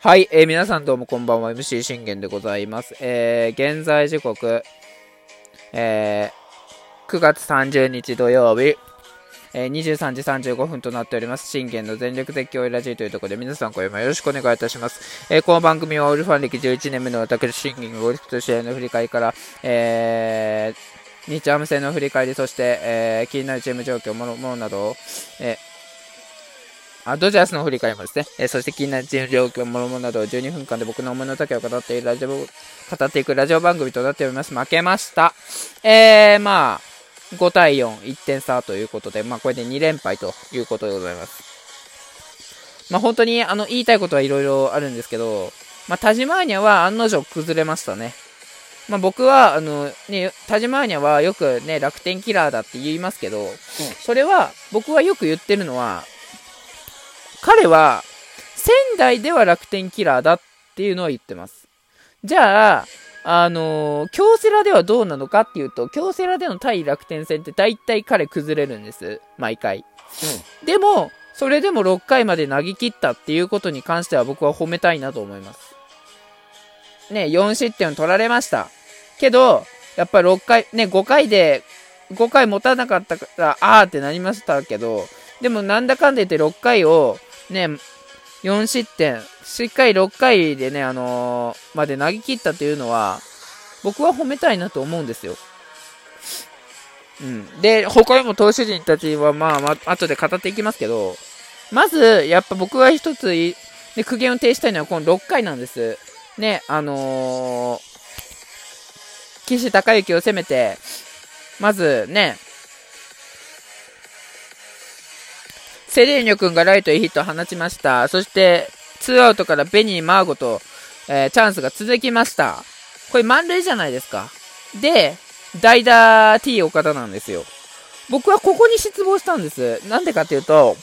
はい、えー、皆さんどうもこんばんは MC 信玄でございます、えー、現在時刻、えー、9月30日土曜日、えー、23時35分となっております。信玄の全力絶叫ラジオというところで皆さん今夜もよろしくお願いいたします。えー、この番組はオールファン歴11年目の私信玄ゴルフと試合の振り返りから、えー、日ハム戦の振り返り、そして、えー、気になるチーム状況、ものものなどを、えー、あドジャースの振り返りもですね、えー、そして気になるチーム状況、ものものなどを12分間で僕の思いの丈を語っているラジオ、語っていくラジオ番組となっております。負けました。えー、まあ、5対4、1点差ということで、まあ、これで2連敗ということでございます。まあ、本当にあの言いたいことはいろいろあるんですけど、まあ、タジマーニャは案の定崩れましたね。まあ、僕は、あの、ね、タジマーニャはよくね、楽天キラーだって言いますけど、うん、それは、僕はよく言ってるのは、彼は、仙台では楽天キラーだっていうのを言ってます。じゃあ、あのー、京セラではどうなのかっていうと、京セラでの対楽天戦って大体彼崩れるんです。毎回。うん、でも、それでも6回まで投げ切ったっていうことに関しては僕は褒めたいなと思います。ね、4失点を取られました。けど、やっぱり6回、ね、5回で、5回持たなかったから、あーってなりましたけど、でもなんだかんだ言って6回を、ね、4失点、しっかり6回でね、あのー、まで投げ切ったというのは、僕は褒めたいなと思うんですよ。うん。で、他にも投手陣たちは、まあ、まあ、後で語っていきますけど、まず、やっぱ僕が一つ、で、苦言を呈したいのはこの6回なんです。ね、あのー、岸孝之を攻めて、まずね、セレーニョ君がライトへヒットを放ちました。そして、ツーアウトからベニー・マーゴと、えー、チャンスが続きました。これ満塁じゃないですか。で、代打 T 岡田なんですよ。僕はここに失望したんです。なんでかっていうと、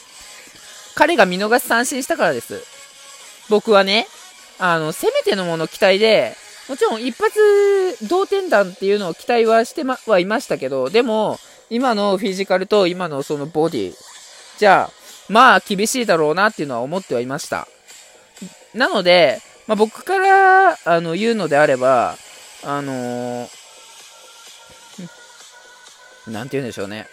彼が見逃し三振したからです。僕はね、あの、せめてのもの期待で、もちろん一発同点弾っていうのを期待はしてま、はいましたけど、でも、今のフィジカルと今のそのボディ、じゃあ、まあ厳しいだろうなっていうのは思ってはいました。なので、まあ、僕からあの言うのであれば、あのー、なんて言うんでしょうね。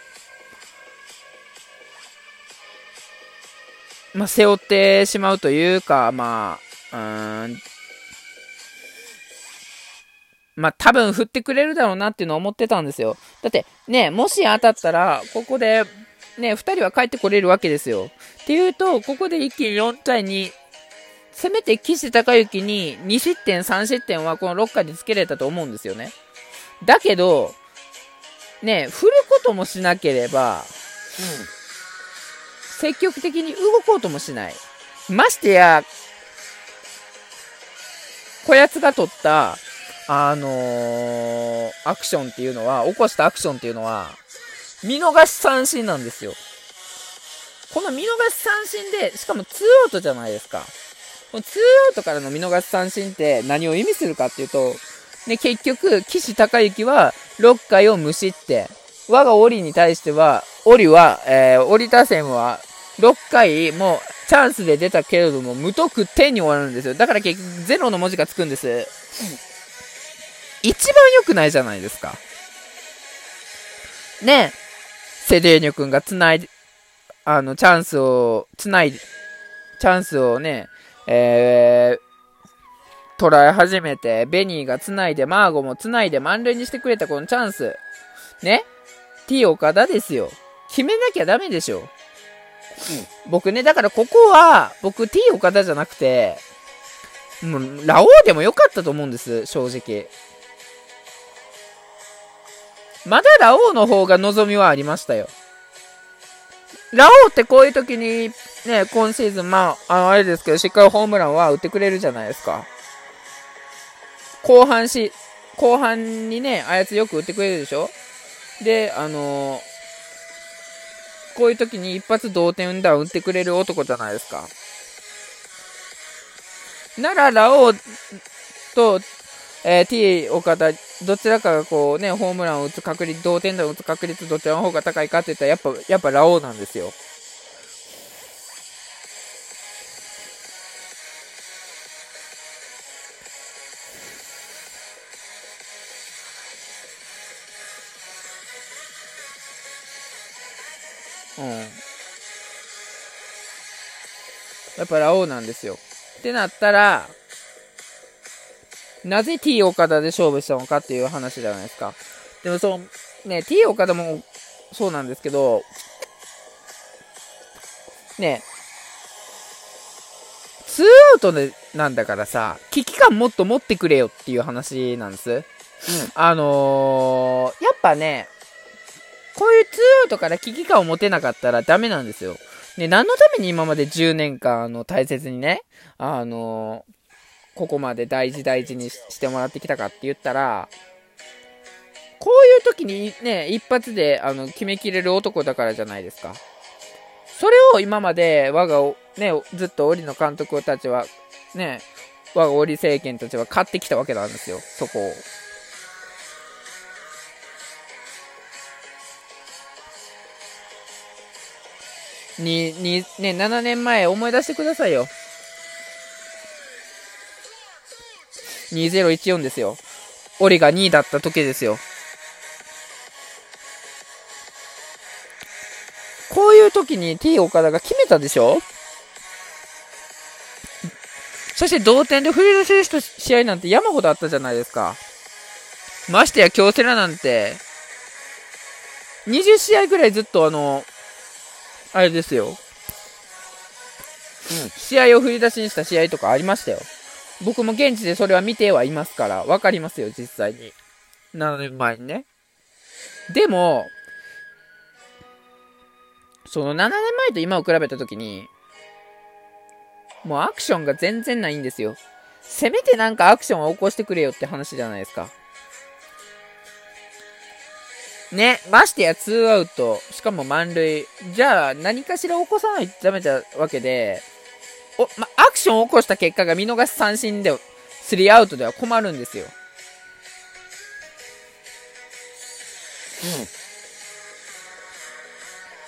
まあ、背負ってしまうというか、まあ、うん、まあ、多分振ってくれるだろうなっていうのを思ってたんですよ。だって、ね、もし当たったら、ここで、ね、2人は帰ってこれるわけですよ。っていうと、ここで一気に4対2、せめて岸孝之に2失点、3失点はこの6回でつけられたと思うんですよね。だけど、ね、振ることもしなければ、うん、積極的に動こうともしない。ましてや、こやつが取った、あのー、アクションっていうのは、起こしたアクションっていうのは、見逃し三振なんですよ。この見逃し三振で、しかもツーアウトじゃないですか。このツーアウトからの見逃し三振って何を意味するかっていうと、ね、結局、岸孝之は6回を無失点。我が檻に対しては、檻は、えー、檻打線は6回もうチャンスで出たけれども、無得点に終わるんですよ。だから結局、ゼロの文字がつくんです。一番良くないじゃないですか。ねセデーニョ君が繋いで、あの、チャンスを、繋いで、チャンスをね、えー、捉え始めて、ベニーが繋いで、マーゴも繋いで満塁にしてくれたこのチャンス。ね ?T 岡田ですよ。決めなきゃダメでしょ。うん、僕ね、だからここは、僕 T 岡田じゃなくて、もう、ラオウでもよかったと思うんです、正直。まだラオウの方が望みはありましたよ。ラオウってこういう時に、ね、今シーズン、まあ、あ、れですけど、しっかりホームランは打ってくれるじゃないですか。後半し、後半にね、あやつよく打ってくれるでしょ？で、あのー、こういう時に一発同点打打ってくれる男じゃないですか。なら、ラオウと、えー、T 岡田、どちらかがこうね、ホームランを打つ確率、同点打を打つ確率、どちらの方が高いかって言ったら、やっぱ、やっぱラオウなんですよ。うん。やっぱラオウなんですよ。ってなったら、なぜ T 岡田で勝負したのかっていう話じゃないですか。でもそう、ね、T 岡田もそうなんですけど、ね、ツーアウトでなんだからさ、危機感もっと持ってくれよっていう話なんです。うん。あのー、やっぱね、こういうツーアウトから危機感を持てなかったらダメなんですよ。で、何のために今まで10年間、あの、大切にね、あのー、ここまで大事大事にしてもらってきたかって言ったら、こういう時にね、一発で、あの、決めきれる男だからじゃないですか。それを今まで、我が、ね、ずっと折の監督たちは、ね、我が折政権たちは買ってきたわけなんですよ、そこを。に、に、ね、7年前思い出してくださいよ。2014ですよ。オリが2位だった時ですよ。こういう時に T 岡田が決めたでしょ？そして同点で振り出しした試合なんて山ほどあったじゃないですか。ましてや京セラなんて、20試合ぐらいずっとあの、あれですよ。うん。試合を振り出しにした試合とかありましたよ。僕も現地でそれは見てはいますから、わかりますよ、実際に。7年前にね。でも、その7年前と今を比べたときに、もうアクションが全然ないんですよ。せめてなんかアクションを起こしてくれよって話じゃないですか。ね、ましてや2アウト、しかも満塁。じゃあ、何かしら起こさないとダメだわけで、お、ま、アクションを起こした結果が見逃し三振で、3アウトでは困るんですよ。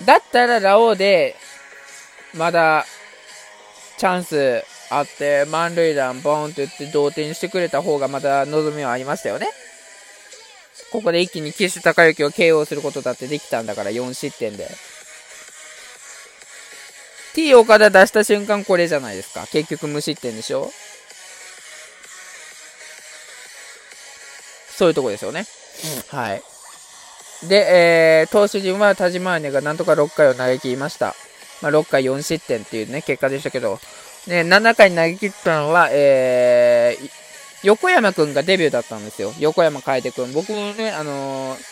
うん。だったらラオウで、まだ、チャンスあって、満塁弾ボーンって言って同点にしてくれた方がまた望みはありましたよね。ここで一気に岸高之を KO することだってできたんだから、4失点で。T 岡田出した瞬間これじゃないですか。結局無失点でしょ？そういうとこですよね。うん、はい。で、えー、投手陣は田島姉がなんとか6回を投げ切りました。まあ、6回4失点っていうね、結果でしたけど、ね、7回に投げ切ったのは、えー、横山くんがデビューだったんですよ。横山楓くん。僕もね、あのー、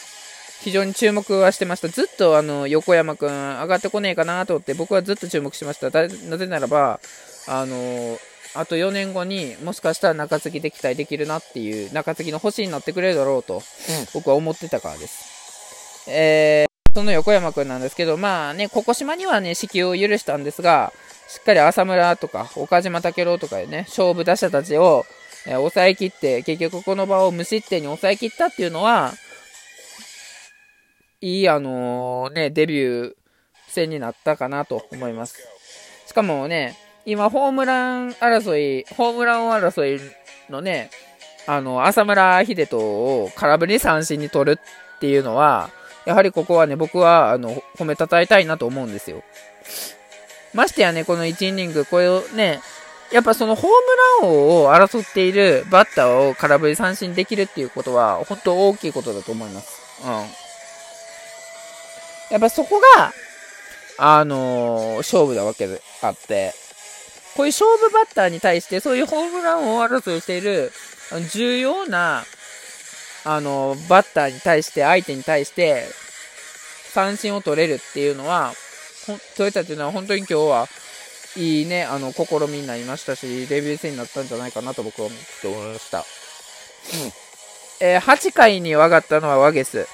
非常に注目はしてました。ずっとあの、横山くん上がってこねえかなと思って僕はずっと注目しました。なぜならば、あのー、あと4年後にもしかしたら中継ぎで期待できるなっていう、中継ぎの星になってくれるだろうと、僕は思ってたからです。えー、その横山くんなんですけど、まあね、ここ島にはね、支給を許したんですが、しっかり浅村とか、岡島武郎とかでね、勝負打者たちを、えー、抑え切って、結局この場を無失点に抑え切ったっていうのは、いい、あの、ね、デビュー戦になったかなと思います。しかもね、今、ホームラン争い、ホームラン争いのね、あの、浅村秀人を空振り三振に取るっていうのは、やはりここはね、僕は、あの、褒めたたえたいなと思うんですよ。ましてやね、この1イニング、これをね、やっぱそのホームラン王を争っているバッターを空振り三振できるっていうことは、本当大きいことだと思います。うん。やっぱそこが、あのー、勝負なわけであって、こういう勝負バッターに対して、そういうホームラン王争いをしている、重要な、あのー、バッターに対して、相手に対して、三振を取れるっていうのは、取れたっていうのは本当に今日は、いいね、あの、試みになりましたし、デビュー戦になったんじゃないかなと僕は思って思いました。うん。えー、8回に上がったのはワゲス。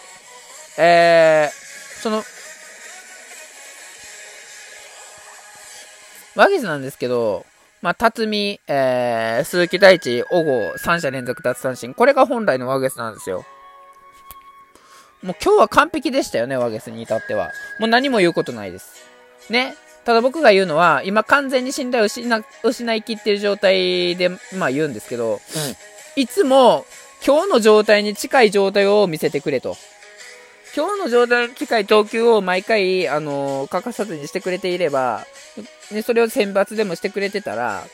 えー、その、ワゲスなんですけど、まあ、辰巳、えー、鈴木大地、小郷、3者連続奪三振。これが本来のワゲスなんですよ。もう今日は完璧でしたよね、ワゲスに至っては。もう何も言うことないです。ね。ただ僕が言うのは、今完全に信頼を失失いきってる状態で、まあ言うんですけど、うん、いつも今日の状態に近い状態を見せてくれと。今日の状態の近い投球を毎回、あのー、欠かさずにしてくれていれば、ね、それを選抜でもしてくれてたら、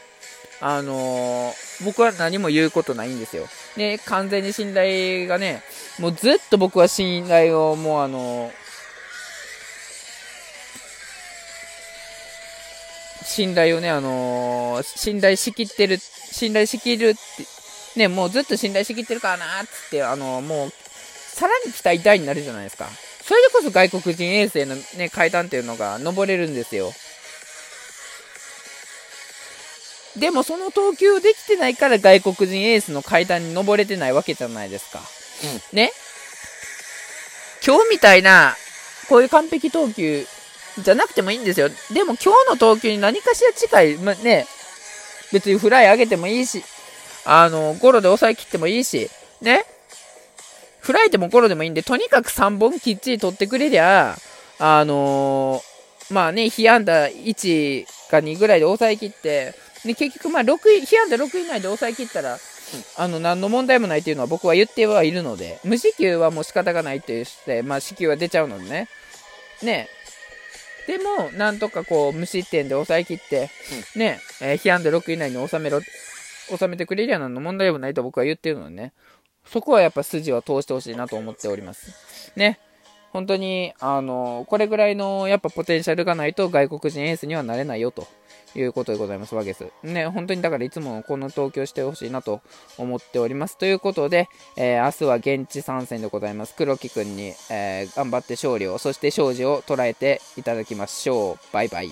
あのー、僕は何も言うことないんですよ。で、完全に信頼がね、もうずっと僕は信頼をもうあのー、信頼をね、あのー、信頼しきってる、信頼しきるって、ね、もうずっと信頼しきってるからなーっつって、あのー、もう、さらに期待大になるじゃないですか。それでこそ外国人衛星のね、階段っていうのが登れるんですよ。でもその投球できてないから外国人エースの階段に登れてないわけじゃないですか。うん、ね？今日みたいな、こういう完璧投球じゃなくてもいいんですよ。でも今日の投球に何かしら近い、ま、ね、別にフライ上げてもいいし、あの、ゴロで抑えきってもいいし、ね？フライでもゴロでもいいんで、とにかく3本きっちり取ってくれりゃ、あのー、まあね、被安打1か2ぐらいで抑えきって、で結局まあ6位、被安打6位以内で抑えきったら、あの、何の問題もないというのは僕は言ってはいるので、無四球はもう仕方がないって言って、まあ四球は出ちゃうのでね。ね、でも、なんとかこう、無失点で抑えきって、ね、えー、被安打6以内に収めろ、収めてくれりゃ何の問題もないと僕は言ってるのでね、そこはやっぱ筋を通してほしいなと思っております。ね。本当に、あの、これぐらいのやっぱポテンシャルがないと外国人エースにはなれないよということでございますわけです。ね、本当にだからいつもこの東京してほしいなと思っております。ということで、えー、明日は現地参戦でございます。黒木くんに、えー、頑張って勝利を、そして勝利を捉えていただきましょう。バイバイ。